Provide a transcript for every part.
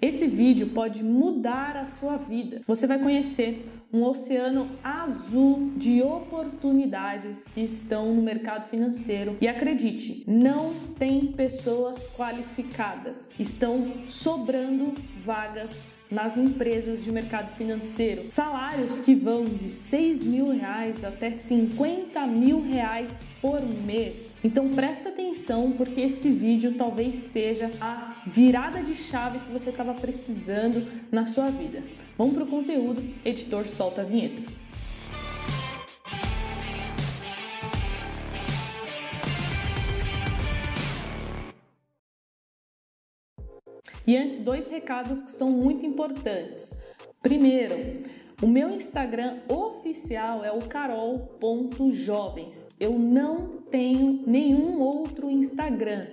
Esse vídeo pode mudar a sua vida. Você vai conhecer um oceano azul de oportunidades que estão no mercado financeiro. E acredite, não tem pessoas qualificadas. Estão sobrando vagas nas empresas de mercado financeiro. Salários que vão de 6 mil reais até 50 mil reais por mês. Então presta atenção porque esse vídeo talvez seja a virada de chave que você estava precisando na sua vida. Vamos para o conteúdo, editor solta a vinheta. E antes, dois recados que são muito importantes. Primeiro, o meu Instagram oficial é o carol.jovens. Eu não tenho nenhum outro Instagram.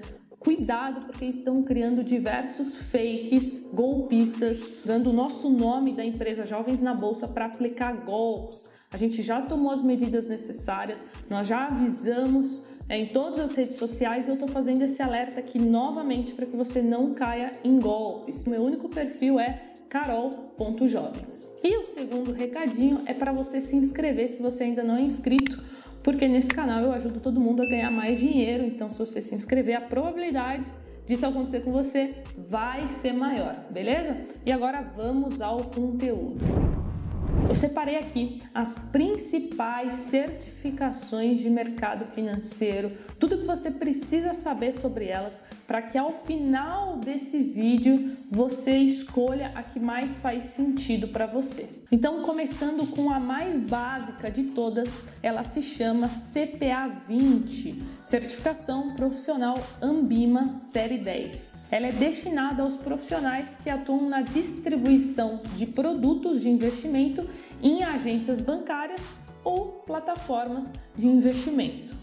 Cuidado porque estão criando diversos fakes golpistas usando o nosso nome da empresa Jovens na Bolsa para aplicar golpes. A gente já tomou as medidas necessárias, nós já avisamos é, em todas as redes sociais. Eu estou fazendo esse alerta aqui novamente para que você não caia em golpes. O meu único perfil é carol.jovens. E o segundo recadinho é para você se inscrever se você ainda não é inscrito, porque nesse canal eu ajudo todo mundo a ganhar mais dinheiro. Então, se você se inscrever, a probabilidade disso acontecer com você vai ser maior, beleza? E agora vamos ao conteúdo. Eu separei aqui as principais certificações de mercado financeiro, tudo que você precisa saber sobre elas, para que ao final desse vídeo você escolha a que mais faz sentido para você. Então, começando com a mais básica de todas, ela se chama CPA 20, Certificação Profissional Ambima Série 10. Ela é destinada aos profissionais que atuam na distribuição de produtos de investimento em agências bancárias ou plataformas de investimento.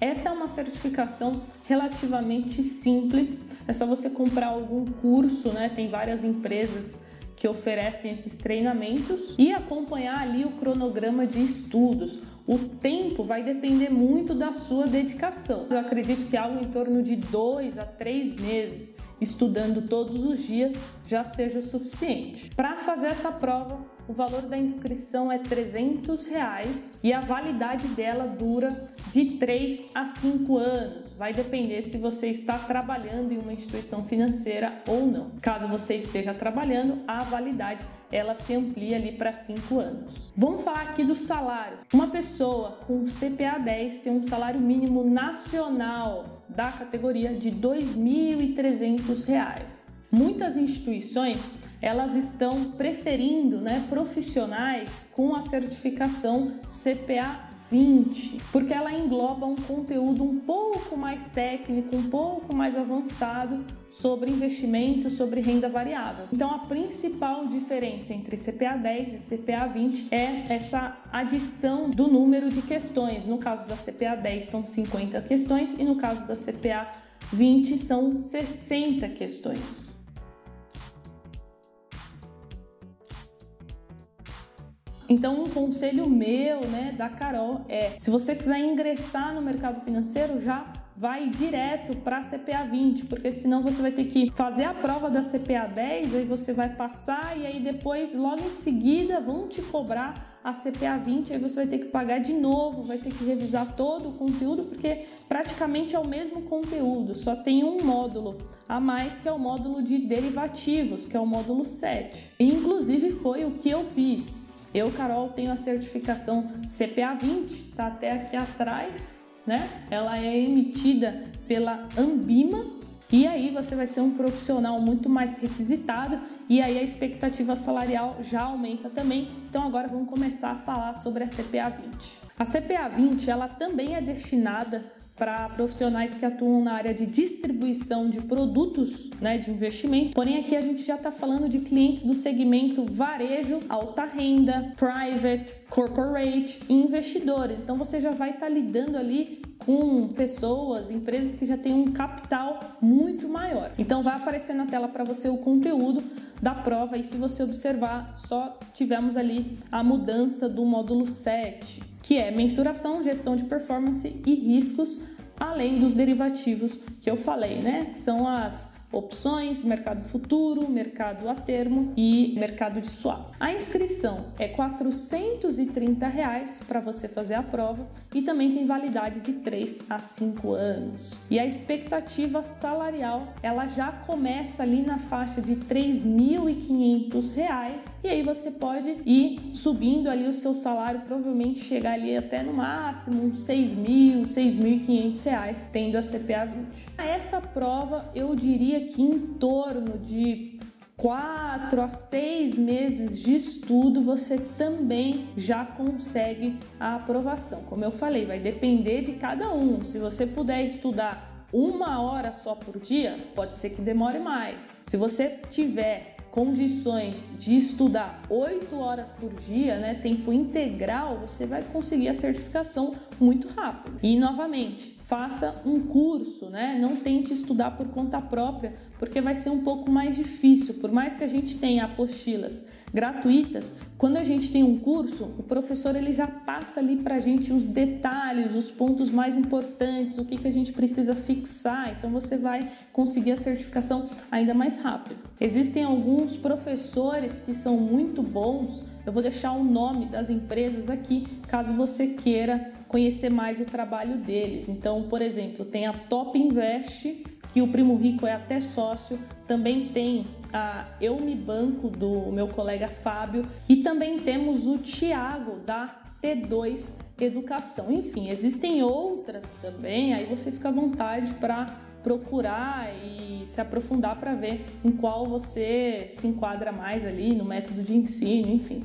Essa é uma certificação relativamente simples, é só você comprar algum curso, né? Tem várias empresas que oferecem esses treinamentos e acompanhar ali o cronograma de estudos. O tempo vai depender muito da sua dedicação. Eu acredito que algo em torno de dois a três meses estudando todos os dias já seja o suficiente. Para fazer essa prova, o valor da inscrição é 300 reais e a validade dela dura de 3 a 5 anos. Vai depender se você está trabalhando em uma instituição financeira ou não. Caso você esteja trabalhando, a validade ela se amplia ali para 5 anos. Vamos falar aqui do salário. Uma pessoa com CPA 10 tem um salário mínimo nacional da categoria de R$ 2.300. Muitas instituições elas estão preferindo né, profissionais com a certificação CPA 20, porque ela engloba um conteúdo um pouco mais técnico, um pouco mais avançado sobre investimento, sobre renda variável. Então, a principal diferença entre CPA 10 e CPA 20 é essa adição do número de questões. No caso da CPA 10 são 50 questões e no caso da CPA 20 são 60 questões. Então, um conselho meu, né, da Carol é: se você quiser ingressar no mercado financeiro, já vai direto para a CPA 20, porque senão você vai ter que fazer a prova da CPA 10, aí você vai passar e aí depois, logo em seguida, vão te cobrar a CPA 20, aí você vai ter que pagar de novo, vai ter que revisar todo o conteúdo, porque praticamente é o mesmo conteúdo, só tem um módulo a mais que é o módulo de derivativos, que é o módulo 7. E, inclusive foi o que eu fiz. Eu, Carol, tenho a certificação CPA 20, tá até aqui atrás, né? Ela é emitida pela Ambima e aí você vai ser um profissional muito mais requisitado e aí a expectativa salarial já aumenta também. Então agora vamos começar a falar sobre a CPA 20. A CPA 20, ela também é destinada para profissionais que atuam na área de distribuição de produtos né, de investimento. Porém, aqui a gente já está falando de clientes do segmento varejo, alta renda, private, corporate e investidor. Então você já vai estar tá lidando ali com pessoas, empresas que já têm um capital muito maior. Então vai aparecer na tela para você o conteúdo da prova e se você observar, só tivemos ali a mudança do módulo 7 que é mensuração, gestão de performance e riscos, além dos derivativos que eu falei, né? Que são as opções, mercado futuro, mercado a termo e mercado de swap. A inscrição é R$ 430 para você fazer a prova e também tem validade de 3 a 5 anos. E a expectativa salarial, ela já começa ali na faixa de R$ 3.500 e aí você pode ir subindo ali o seu salário, provavelmente chegar ali até no máximo uns R$ 6.000, R$ 6.500 tendo a CPA 20. Essa prova eu diria que em torno de quatro a seis meses de estudo você também já consegue a aprovação. Como eu falei, vai depender de cada um. Se você puder estudar uma hora só por dia, pode ser que demore mais. Se você tiver condições de estudar 8 horas por dia, né, tempo integral, você vai conseguir a certificação muito rápido. E novamente, faça um curso, né? Não tente estudar por conta própria, porque vai ser um pouco mais difícil. Por mais que a gente tenha apostilas gratuitas, quando a gente tem um curso, o professor ele já passa ali para a gente os detalhes, os pontos mais importantes, o que, que a gente precisa fixar. Então você vai conseguir a certificação ainda mais rápido. Existem alguns professores que são muito bons. Eu vou deixar o nome das empresas aqui, caso você queira conhecer mais o trabalho deles. Então, por exemplo, tem a Top Invest que o Primo Rico é até sócio, também tem a Eu Me Banco do meu colega Fábio e também temos o Tiago da T2 Educação. Enfim, existem outras também, aí você fica à vontade para procurar e se aprofundar para ver em qual você se enquadra mais ali no método de ensino, enfim.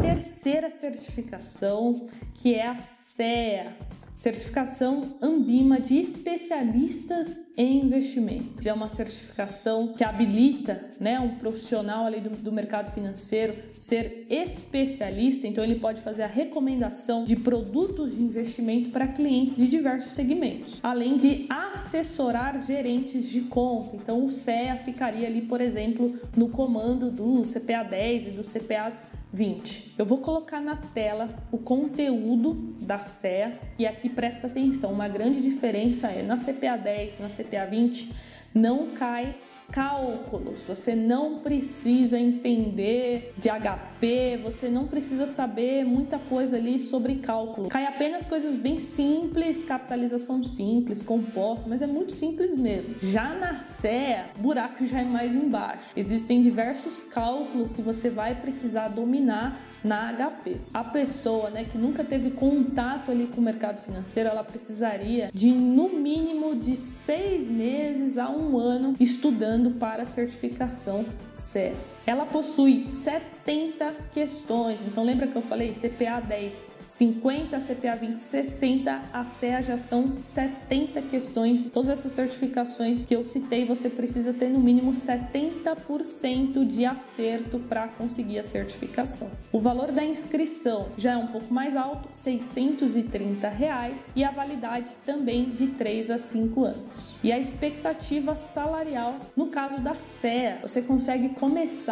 Terceira certificação, que é a CEA, certificação Ambima de especialistas em investimento. É uma certificação que habilita né, um profissional ali do, do, mercado financeiro ser especialista, então ele pode fazer a recomendação de produtos de investimento para clientes de diversos segmentos, além de assessorar gerentes de conta. Então o CEA ficaria ali, por exemplo, no comando do CPA 10 e do CPAs 20. Eu vou colocar na tela o conteúdo da CEA e aqui presta atenção, uma grande diferença é na CPA 10, na CPA 20 não cai cálculos. Você não precisa entender de HP, você não precisa saber muita coisa ali sobre cálculo. Cai apenas coisas bem simples, capitalização simples, composta, mas é muito simples mesmo. Já na CEA, o buraco já é mais embaixo. Existem diversos cálculos que você vai precisar dominar na HP. A pessoa, né, que nunca teve contato ali com o mercado financeiro, ela precisaria de no mínimo de seis meses a um ano estudando para a certificação CE. Ela possui 70 questões. Então lembra que eu falei CPA 10, 50, CPA 20, 60, a CEA já são 70 questões. Todas essas certificações que eu citei, você precisa ter no mínimo 70% de acerto para conseguir a certificação. O valor da inscrição já é um pouco mais alto, 630 reais, e a validade também de 3 a 5 anos. E a expectativa salarial, no caso da CEA, você consegue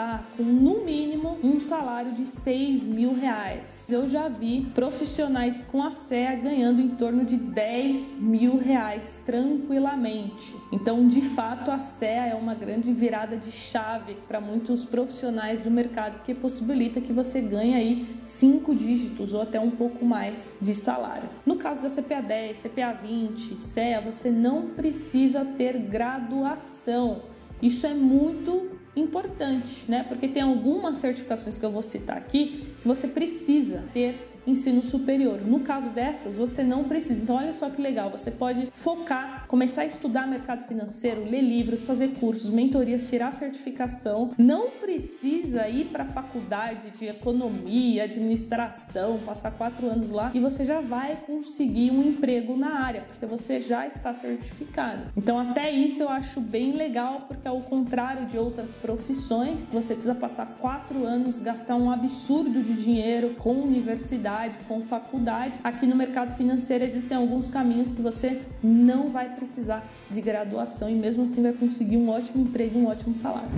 começar com no mínimo um salário de 6 mil reais. Eu já vi profissionais com a CEA ganhando em torno de 10 mil reais tranquilamente. Então, de fato, a CEA é uma grande virada de chave para muitos profissionais do mercado que possibilita que você ganhe aí cinco dígitos ou até um pouco mais de salário. No caso da CPA 10, CPA 20, CEA, você não precisa ter graduação. Isso é muito importante, né? Porque tem algumas certificações que eu vou citar aqui que você precisa ter ensino superior. No caso dessas, você não precisa. Então, olha só que legal, você pode focar, começar a estudar mercado financeiro, ler livros, fazer cursos, mentorias, tirar certificação. Não precisa ir para a faculdade de economia, administração, passar quatro anos lá e você já vai conseguir um emprego na área, porque você já está certificado. Então, até isso eu acho bem legal, porque ao contrário de outras profissões, você precisa passar quatro anos, gastar um absurdo de dinheiro com universidade com faculdade. Aqui no mercado financeiro existem alguns caminhos que você não vai precisar de graduação e mesmo assim vai conseguir um ótimo emprego, um ótimo salário.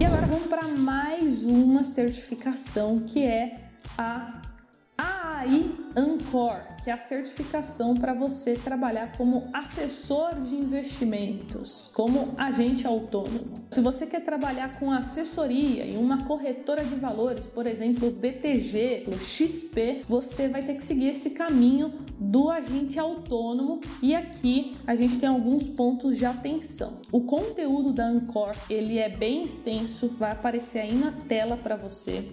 E agora vamos para mais uma certificação que é a aí Ancor, que é a certificação para você trabalhar como assessor de investimentos, como agente autônomo. Se você quer trabalhar com assessoria em uma corretora de valores, por exemplo, BTG, o XP, você vai ter que seguir esse caminho do agente autônomo e aqui a gente tem alguns pontos de atenção. O conteúdo da Ancor, ele é bem extenso, vai aparecer aí na tela para você.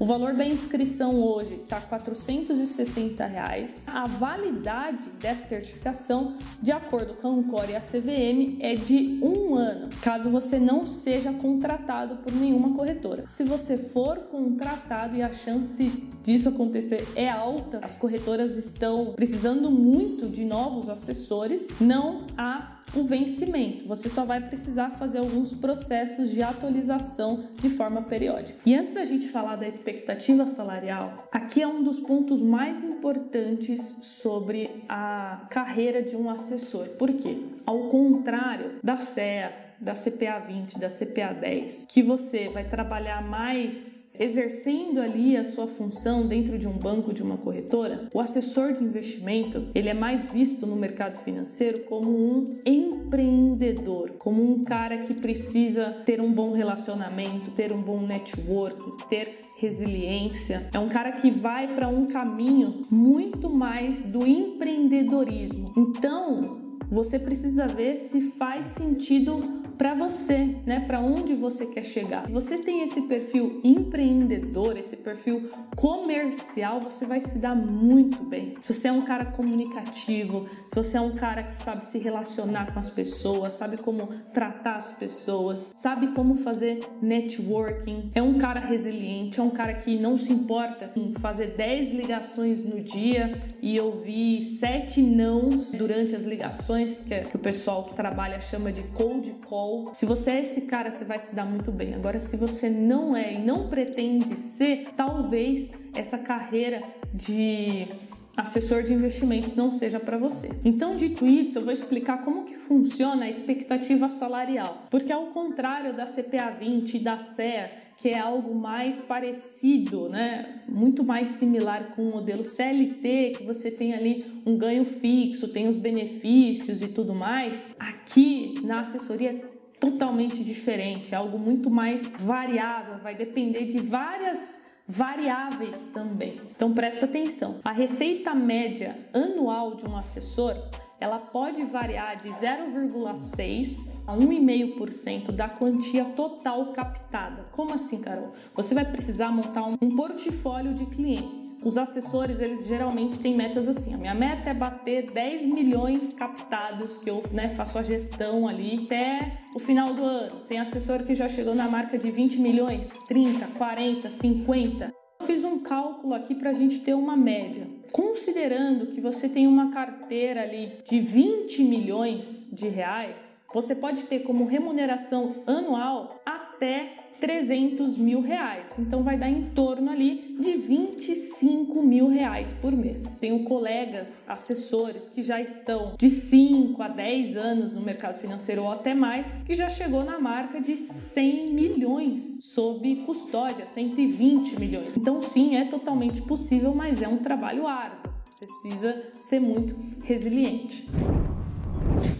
O valor da inscrição hoje está 460 reais. A validade dessa certificação, de acordo com a Ancor e a CVM, é de um ano, caso você não seja contratado por nenhuma corretora. Se você for contratado e a chance disso acontecer é alta, as corretoras estão precisando muito de novos assessores, não há o vencimento. Você só vai precisar fazer alguns processos de atualização de forma periódica. E antes da gente falar da expectativa salarial, aqui é um dos pontos mais importantes sobre a carreira de um assessor. Por quê? Ao contrário da CEA, da CPA 20, da CPA 10, que você vai trabalhar mais exercendo ali a sua função dentro de um banco, de uma corretora, o assessor de investimento, ele é mais visto no mercado financeiro como um empreendedor, como um cara que precisa ter um bom relacionamento, ter um bom network, ter resiliência. É um cara que vai para um caminho muito mais do empreendedorismo. Então, você precisa ver se faz sentido para você, né? Para onde você quer chegar. Se você tem esse perfil empreendedor, esse perfil comercial, você vai se dar muito bem. Se você é um cara comunicativo, se você é um cara que sabe se relacionar com as pessoas, sabe como tratar as pessoas, sabe como fazer networking, é um cara resiliente, é um cara que não se importa em fazer 10 ligações no dia e ouvir sete nãos durante as ligações, que, é, que o pessoal que trabalha chama de cold call se você é esse cara, você vai se dar muito bem. Agora, se você não é e não pretende ser, talvez essa carreira de assessor de investimentos não seja para você. Então, dito isso, eu vou explicar como que funciona a expectativa salarial. Porque ao contrário da CPA 20 e da CEA, que é algo mais parecido, né? Muito mais similar com o modelo CLT, que você tem ali um ganho fixo, tem os benefícios e tudo mais. Aqui na assessoria totalmente diferente, algo muito mais variável, vai depender de várias variáveis também. Então presta atenção. A receita média anual de um assessor ela pode variar de 0,6 a 1,5% da quantia total captada. Como assim, Carol? Você vai precisar montar um, portfólio de clientes. Os assessores, eles geralmente têm metas assim. A minha meta é bater 10 milhões captados que eu né, faço a gestão ali até o final do ano. Tem assessor que já chegou na marca de 20 milhões, 30, 40, 50. Fiz um cálculo aqui para a gente ter uma média. Considerando que você tem uma carteira ali de 20 milhões de reais, você pode ter como remuneração anual até 300 mil reais. Então vai dar em torno ali de 25 mil reais por mês. Tenho colegas assessores que já estão de 5 a 10 anos no mercado financeiro ou até mais, que já chegou na marca de 100 milhões sob custódia, 120 milhões. Então sim, é totalmente possível, mas é um trabalho árduo. Você precisa ser muito resiliente.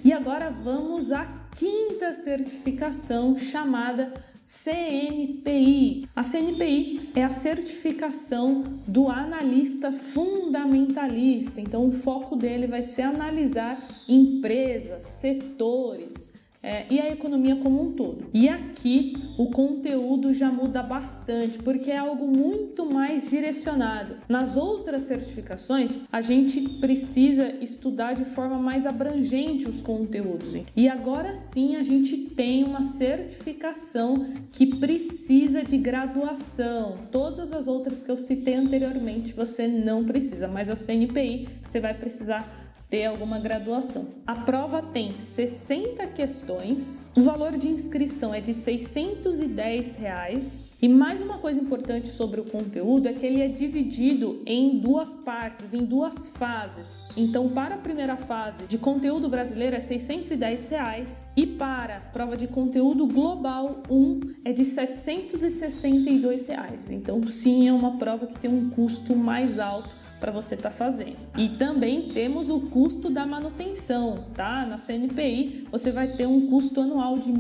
E agora vamos à quinta certificação chamada CNPI. A CNPI é a certificação do analista fundamentalista. Então, o foco dele vai ser analisar empresas, setores, é, e a economia como um todo. E aqui o conteúdo já muda bastante, porque é algo muito mais direcionado. Nas outras certificações, a gente precisa estudar de forma mais abrangente os conteúdos. E agora sim a gente tem uma certificação que precisa de graduação. Todas as outras que eu citei anteriormente você não precisa, mas a CNPI você vai precisar ter alguma graduação. A prova tem 60 questões, o valor de inscrição é de 610 reais. E mais uma coisa importante sobre o conteúdo é que ele é dividido em duas partes, em duas fases. Então, para a primeira fase de conteúdo brasileiro é 610 reais e para a prova de conteúdo global 1 é de 762 reais. Então, sim, é uma prova que tem um custo mais alto para você estar tá fazendo. E também temos o custo da manutenção, tá? Na CNPI você vai ter um custo anual de R$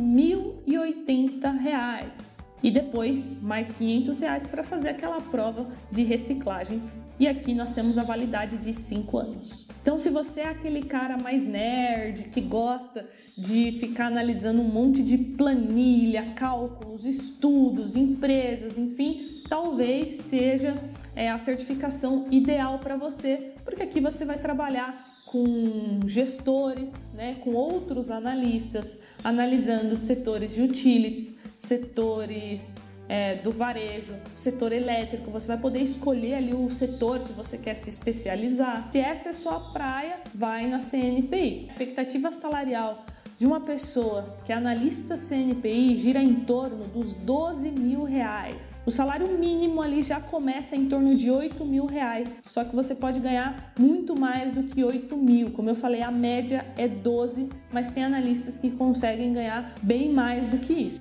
1.080 e depois mais 500 reais para fazer aquela prova de reciclagem. E aqui nós temos a validade de 5 anos. Então, se você é aquele cara mais nerd que gosta de ficar analisando um monte de planilha, cálculos, estudos, empresas, enfim, talvez seja é, a certificação ideal para você, porque aqui você vai trabalhar com gestores, né, com outros analistas, analisando setores de utilities, setores é, do varejo, setor elétrico. Você vai poder escolher ali o setor que você quer se especializar. Se essa é a sua praia, vai na CNPI. Expectativa salarial de uma pessoa que é analista CNPI gira em torno dos 12 mil reais. O salário mínimo ali já começa em torno de 8 mil reais, só que você pode ganhar muito mais do que 8 mil. Como eu falei, a média é 12, mas tem analistas que conseguem ganhar bem mais do que isso.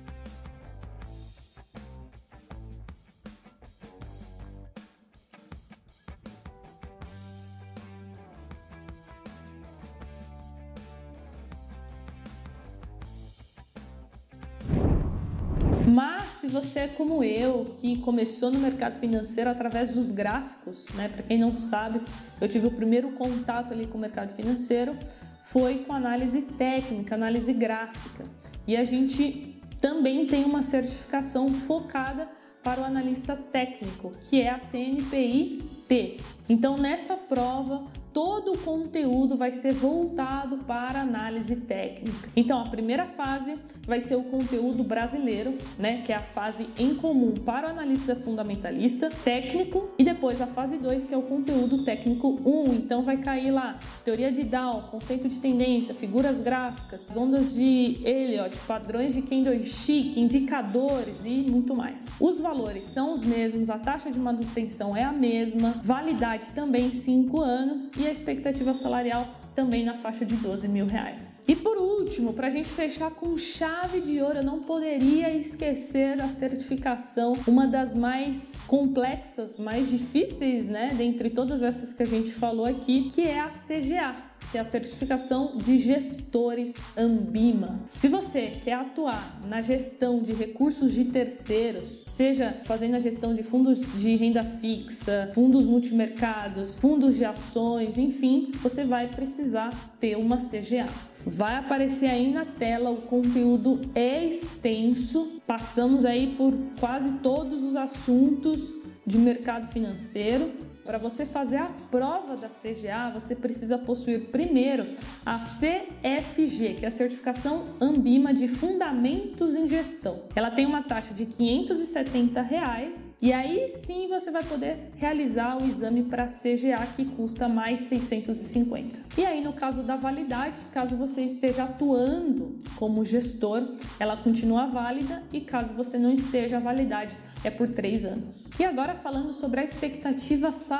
Como eu, que começou no mercado financeiro através dos gráficos, né? Para quem não sabe, eu tive o primeiro contato ali com o mercado financeiro foi com análise técnica, análise gráfica. E a gente também tem uma certificação focada para o analista técnico, que é a CNPI-T. Então, nessa prova, todo o conteúdo vai ser voltado para análise técnica. Então, a primeira fase vai ser o conteúdo brasileiro, né, que é a fase em comum para o analista fundamentalista técnico, e depois a fase 2, que é o conteúdo técnico 1. Um. Então, vai cair lá teoria de Dow, conceito de tendência, figuras gráficas, ondas de Elliott, padrões de candlestick, indicadores e muito mais. Os valores são os mesmos, a taxa de manutenção é a mesma, validade também 5 anos e a expectativa salarial também na faixa de 12 mil reais. E por último, para a gente fechar com chave de ouro, eu não poderia esquecer a certificação, uma das mais complexas, mais difíceis, né, dentre todas essas que a gente falou aqui, que é a CGA que é a certificação de gestores Ambima. Se você quer atuar na gestão de recursos de terceiros, seja fazendo a gestão de fundos de renda fixa, fundos multimercados, fundos de ações, enfim, você vai precisar ter uma CGA. Vai aparecer aí na tela, o conteúdo é extenso, passamos aí por quase todos os assuntos de mercado financeiro para você fazer a prova da CGA, você precisa possuir primeiro a CFG, que é a certificação Ambima de Fundamentos em Gestão. Ela tem uma taxa de 570 reais, e aí sim você vai poder realizar o exame para CGA que custa mais 650. E aí no caso da validade, caso você esteja atuando como gestor, ela continua válida e caso você não esteja, a validade é por três anos. E agora falando sobre a expectativa salarial,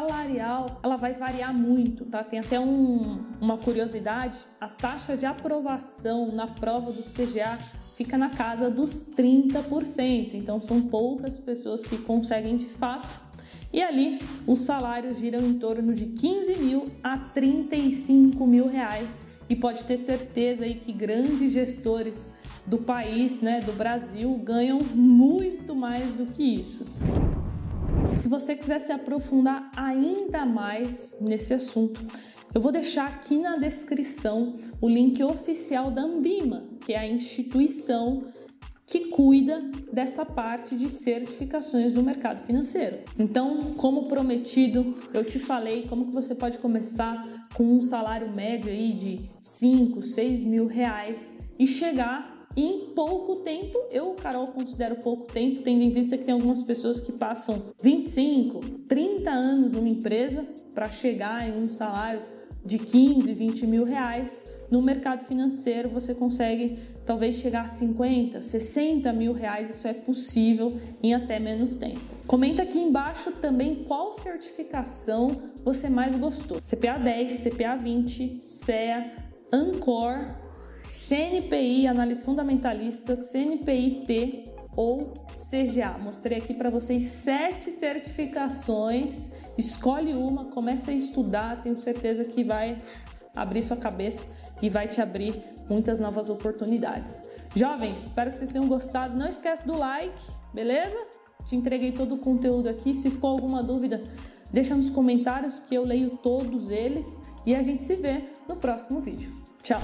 ela vai variar muito, tá? Tem até um, uma curiosidade: a taxa de aprovação na prova do CGA fica na casa dos 30%. Então são poucas pessoas que conseguem de fato. E ali os salários giram em torno de 15 mil a 35 mil reais. E pode ter certeza aí que grandes gestores do país, né, do Brasil, ganham muito mais do que isso. Se você quiser se aprofundar ainda mais nesse assunto, eu vou deixar aqui na descrição o link oficial da Ambima, que é a instituição que cuida dessa parte de certificações do mercado financeiro. Então, como prometido, eu te falei como que você pode começar com um salário médio aí de 5, 6 mil reais e chegar em pouco tempo, eu, Carol, considero pouco tempo, tendo em vista que tem algumas pessoas que passam 25, 30 anos numa empresa para chegar em um salário de 15, 20 mil reais, no mercado financeiro você consegue talvez chegar a 50, 60 mil reais, isso é possível em até menos tempo. Comenta aqui embaixo também qual certificação você mais gostou: CPA 10, CPA 20, CEA, Ancor, CNPI, análise fundamentalista, CNPI-T ou CGA. Mostrei aqui para vocês sete certificações. Escolhe uma, comece a estudar, tenho certeza que vai abrir sua cabeça e vai te abrir muitas novas oportunidades. Jovens, espero que vocês tenham gostado. Não esquece do like, beleza? Te entreguei todo o conteúdo aqui. Se ficou alguma dúvida, deixa nos comentários que eu leio todos eles e a gente se vê no próximo vídeo. 瞧。